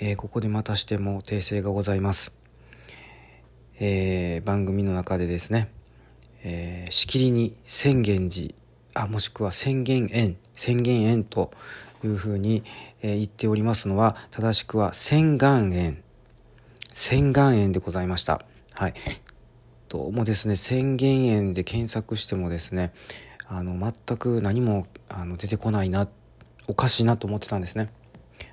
えー、ここでまたしても訂正がございます。えー、番組の中でですね、えー、しきりに宣言寺、あ、もしくは宣言園、宣言園というふうに、え、言っておりますのは、正しくは宣願園、宣願園でございました。はい。どうもですね、宣言園で検索してもですね、あの、全く何もあの出てこないな、おかしいなと思ってたんですね。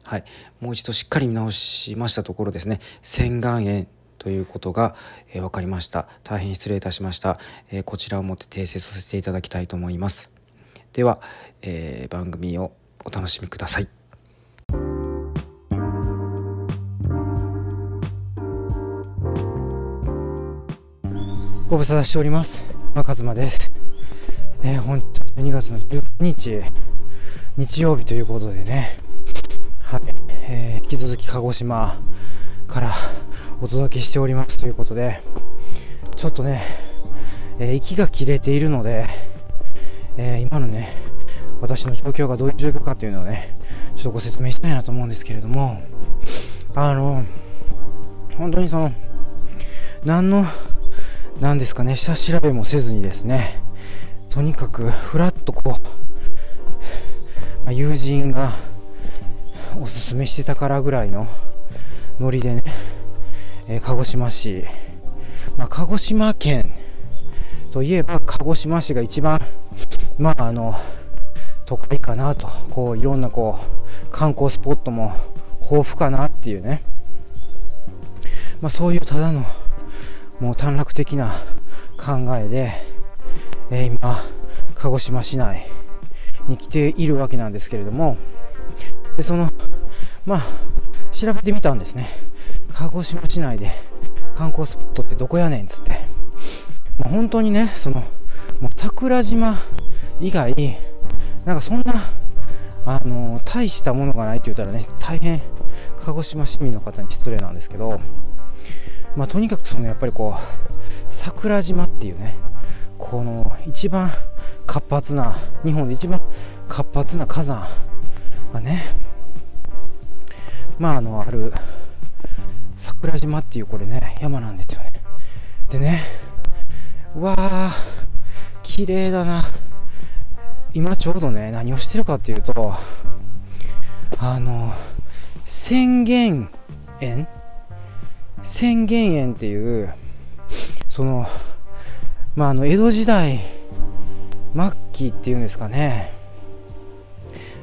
はい。もう一度しっかり見直しましたところですね、洗顔炎ということが、えー、分かりました。大変失礼いたしました。えー、こちらをもって訂正させていただきたいと思います。では、えー、番組をお楽しみください。ご無沙汰しております。中妻です。えー、本日12月の19日、日曜日ということでね、えー、引き続き鹿児島からお届けしておりますということで、ちょっとね、えー、息が切れているので、えー、今のね、私の状況がどういう状況かっていうのをね、ちょっとご説明したいなと思うんですけれども、あの、本当にその、何の、何ですかね、下調べもせずにですね、とにかくふらっとこう、まあ、友人がおすすめしてたからぐらいのノリでね、えー、鹿児島市、まあ、鹿児島県といえば鹿児島市が一番まああの都会かなと。こういろんなこう観光スポットも豊富かなっていうね、まあ、そういうただのもう短絡的な考えで、えー、今鹿児島市内に来ているわけなんですけれども。でそのまあ調べてみたんですね。鹿児島市内で観光スポットってどこやねんっつって、まあ、本当にねそのもう桜島以外なんかそんなあのー、大したものがないって言ったらね大変鹿児島市民の方に失礼なんですけど、まあ、とにかくそのやっぱりこう桜島っていうねこの一番活発な日本で一番活発な火山がねまああのある桜島っていうこれね山なんですよね。でねうわあ綺麗だな。今ちょうどね何をしてるかっていうとあの宣言園？宣言園っていうそのまああの江戸時代末期っていうんですかね。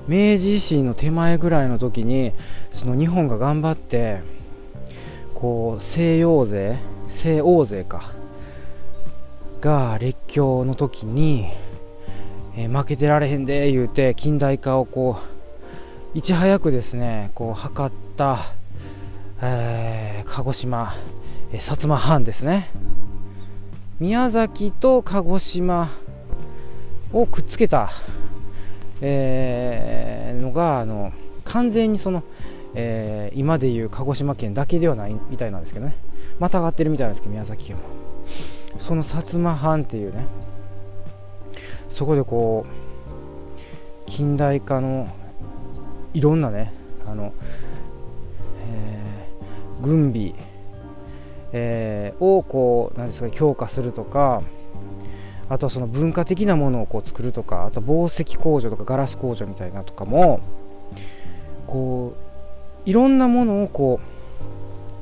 明治維新の手前ぐらいの時にその日本が頑張ってこう西洋勢西欧勢かが列強の時に、えー、負けてられへんで言うて近代化をこういち早くですねこう測った、えー、鹿児島、えー、薩摩藩ですね。宮崎と鹿児島をくっつけたえー、のがあの完全にその、えー、今でいう鹿児島県だけではないみたいなんですけどね。また上がってるみたいなんですけど宮崎県もその薩摩藩っていうねそこでこう近代化のいろんなねあの、えー、軍備、えー、をこうなんですか強化するとかあとはその文化的なものをこう作るとかあと紡績工場とかガラス工場みたいなとかもこういろんなものをこ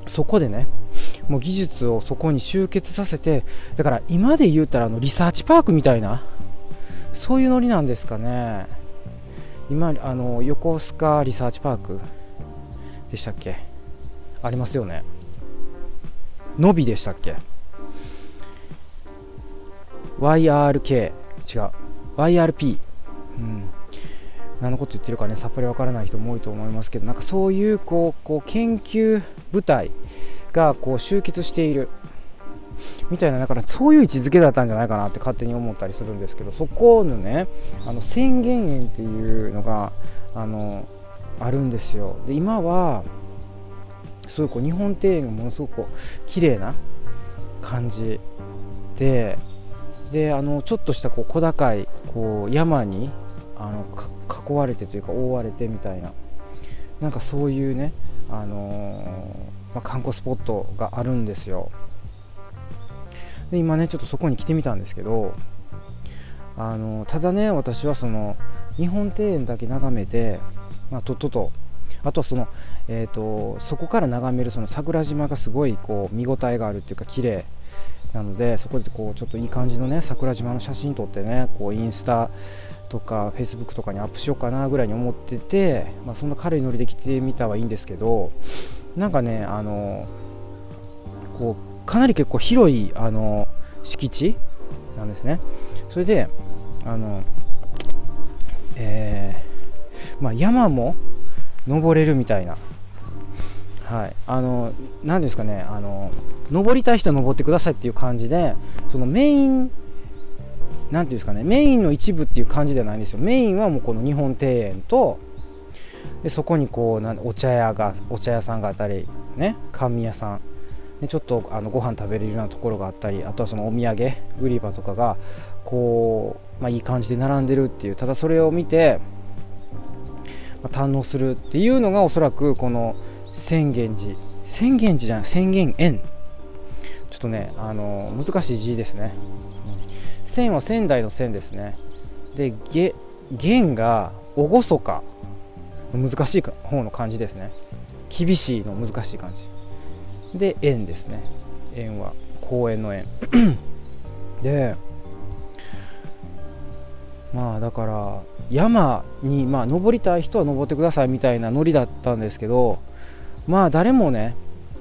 うそこでねもう技術をそこに集結させてだから今で言うたらあのリサーチパークみたいなそういうノリなんですかね。今あの横須賀リサーチパークでしたっけ？ありますよね。のびでしたっけ？YRK 違う YRP うん。何のこと言ってるかねさっぱりわからない人も多いと思いますけどなんかそういうこうこう研究部隊がこう集結しているみたいなだからそういう位置づけだったんじゃないかなって勝手に思ったりするんですけどそこのねあの宣言園っていうのがあのあるんですよ。で今はすごいこう日本庭園がものすごくこう綺麗な感じでであのちょっとしたこう小高いこう山にあの囲われてというか覆われてみたいな。なんかそういうね、あのー、まあ、観光スポットがあるんですよ。で今ねちょっとそこに来てみたんですけどあのただね私はその日本庭園だけ眺めて、まあ、とっとと。あとはその、えーと、そこから眺めるその桜島がすごいこう見応えがあるっていうか綺麗。なのでそこでこうちょっといい感じのね桜島の写真撮ってねこうインスタとかフェイスブックとかにアップしようかなぐらいに思ってて、まあ、そんな軽いノリで来てみたはいいんですけどなんかねあのこうかなり結構広いあの敷地なんですね。それであのえー、まあ、山も登れるみたいなはい、あの何ですかねあの登りたい人は登ってくださいっていう感じでそのメイン何ていうんですかねメインの一部っていう感じではないんですよ。メインはもうこの日本庭園とでそこにこうなお茶屋がお茶屋さんがあったりね甘味屋さん。でちょっとあのご飯食べれるようなところがあったりあとはそのお土産売り場とかがこう、まあ、いい感じで並んでるっていう。ただそれを見て、まあ、堪能するっていうのがおそらくこの浅間寺。浅間寺じゃない浅間園ちょっとねあの難しい字ですね。仙は仙台の仙ですね。でげ弦が厳か。難しい方の漢字ですね。厳しいの難しい感じで円ですね。円は公園の円。でまあだから山にまあ登りたい人は登ってくださいみたいなノリだったんですけどまあ誰もね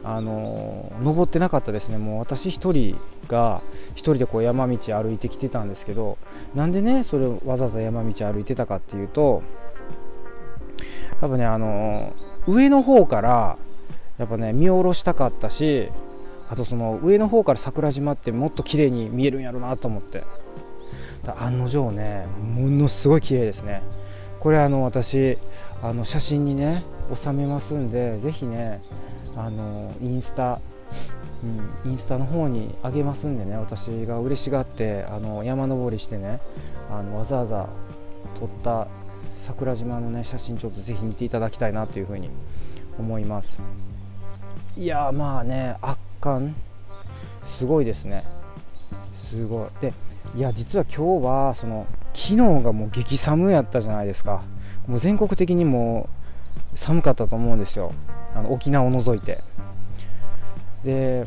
あの登ってなかったですね。もう私1人が1人でこう山道歩いてきてたんですけどなんでねそれをわざわざ山道歩いてたかっていうと多分ねあの上の方からやっぱね見下ろしたかったしあとその上の方から桜島ってもっと綺麗に見えるんやろうなと思って。案の定ねものすごい綺麗ですね。これあの私あの写真にね収めますんでぜひねあのインスタ、うん、インスタの方にあげますんでね私が嬉しがってあの山登りしてねあのわざわざ撮った桜島のね写真ちょっとぜひ見ていただきたいなというふうに思います。いやまあね圧巻。すごいですね。すごい。でいや実は今日はその昨日がもう激寒やったじゃないですか。もう全国的にも寒かったと思うんですよ。あの沖縄を除いて。で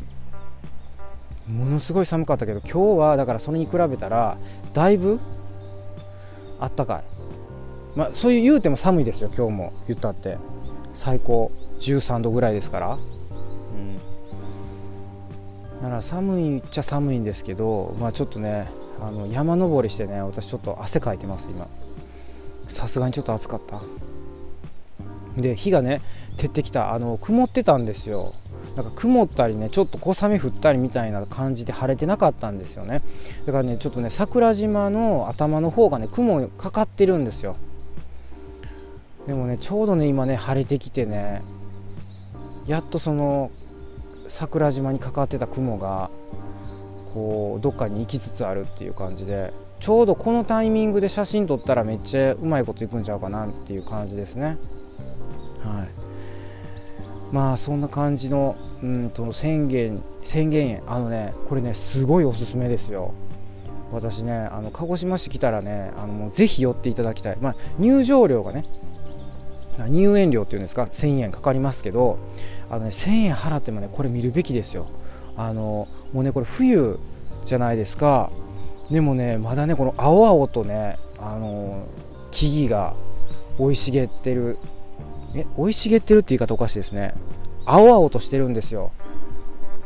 ものすごい寒かったけど今日はだからそれに比べたらだいぶあったかい、まあ、そういう言うても寒いですよ今日も言ったって。最高。13度ぐらいですから。うん。だから寒いっちゃ寒いんですけどまあちょっとねあの山登りしてね私ちょっと汗かいてます今。さすがにちょっと暑かった。で日がね照ってきた。あの曇ってたんですよ。なんか曇ったりねちょっと小雨降ったりみたいな感じで晴れてなかったんですよね。だからねちょっとね桜島の頭の方がね雲かかってるんですよ。でもねちょうどね今ね晴れてきてねやっとその桜島にかかってた雲がこうどっかに行きつつあるっていう感じでちょうどこのタイミングで写真撮ったらめっちゃうまいこといくんちゃうかなっていう感じですね。はい。まあそんな感じのうんと宣言宣言園あのねこれねすごいおすすめですよ。私ねあの鹿児島市来たらねあのもうぜひ寄っていただきたい、まあ、入場料がね入園料っていうんですか1000円かかりますけどあの、ね、1000円払ってもねこれ見るべきですよ。あのもうねこれ冬じゃないですか。でもねまだねこの青々とねあの木々が生い茂ってるえ生い茂ってるって言い方おかしいですね。青々としてるんですよ、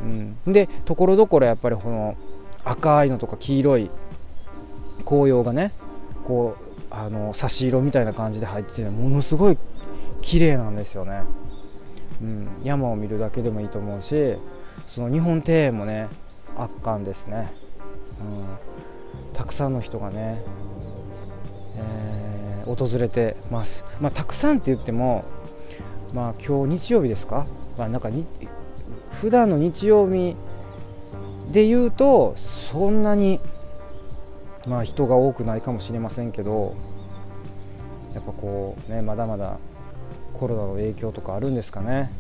うん、でところどころやっぱりこの赤いのとか黄色い紅葉がねこうあの差し色みたいな感じで入ってて、ものすごい綺麗なんですよね、うん、山を見るだけでもいいと思うしその日本庭園もね圧巻ですね、うん、たくさんの人がね、えー、訪れてます、まあ、たくさんって言ってもまあ今日日曜日ですか、まあ、なんかに普段の日曜日で言うとそんなにまあ人が多くないかもしれませんけどやっぱこうねまだまだコロナの影響とかあるんですかね、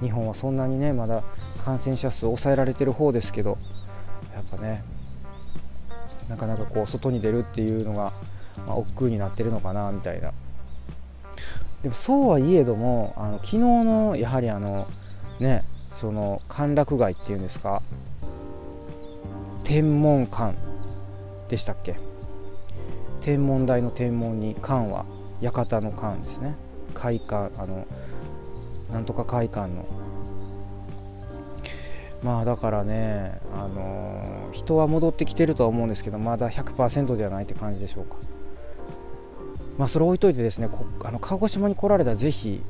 うん、日本はそんなにねまだ感染者数抑えられてる方ですけどやっぱねなかなかこう外に出るっていうのが、まあ、億劫になってるのかなみたいな。でもそうはいえどもあの昨日のやはりあのねその歓楽街っていうんですか天文館でしたっけ？天文台の天文に館は館の館ですね。会館あのなんとか会館の。まあだからね、あの、人は戻ってきてるとは思うんですけどまだ100%ではないって感じでしょうか。まあそれ置いといてですねあの鹿児島に来られたらぜひ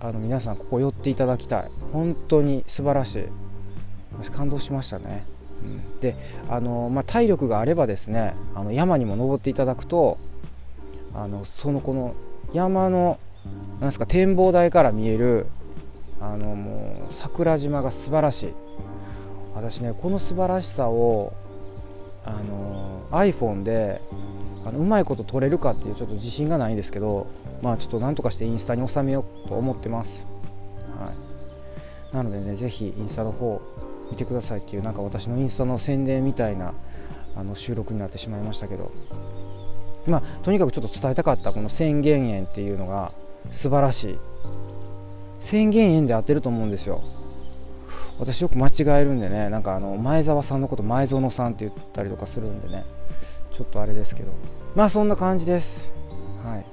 あの皆さんここ寄っていただきたい。本当に素晴らしい。私感動しましたね、うん、であの、まあ、体力があればですねあの山にも登っていただくとあのそのこの山のなんですか展望台から見えるあのもう桜島が素晴らしい。私ねこの素晴らしさをあの iPhone であのうまいこと撮れるかっていうちょっと自信がないんですけどまあちょっとなんとかしてインスタに収めようと思ってます、はい、なのでねぜひインスタの方見てくださいっていうなんか私のインスタの宣伝みたいなあの収録になってしまいましたけど。まあとにかくちょっと伝えたかったこの宣言園っていうのが素晴らしい。宣言園で合ってると思うんですよ。私よく間違えるんでねなんかあの前澤さんのこと前園さんって言ったりとかするんでねちょっとあれですけど。まあそんな感じです。はい。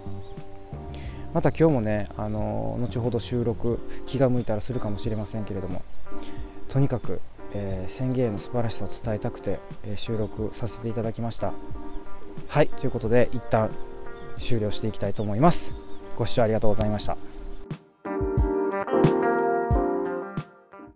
また今日もねあの後ほど収録気が向いたらするかもしれませんけれどもとにかく、えー、宣言の素晴らしさを伝えたくて、えー、収録させていただきました。はい。ということで一旦終了していきたいと思います。ご視聴ありがとうございました。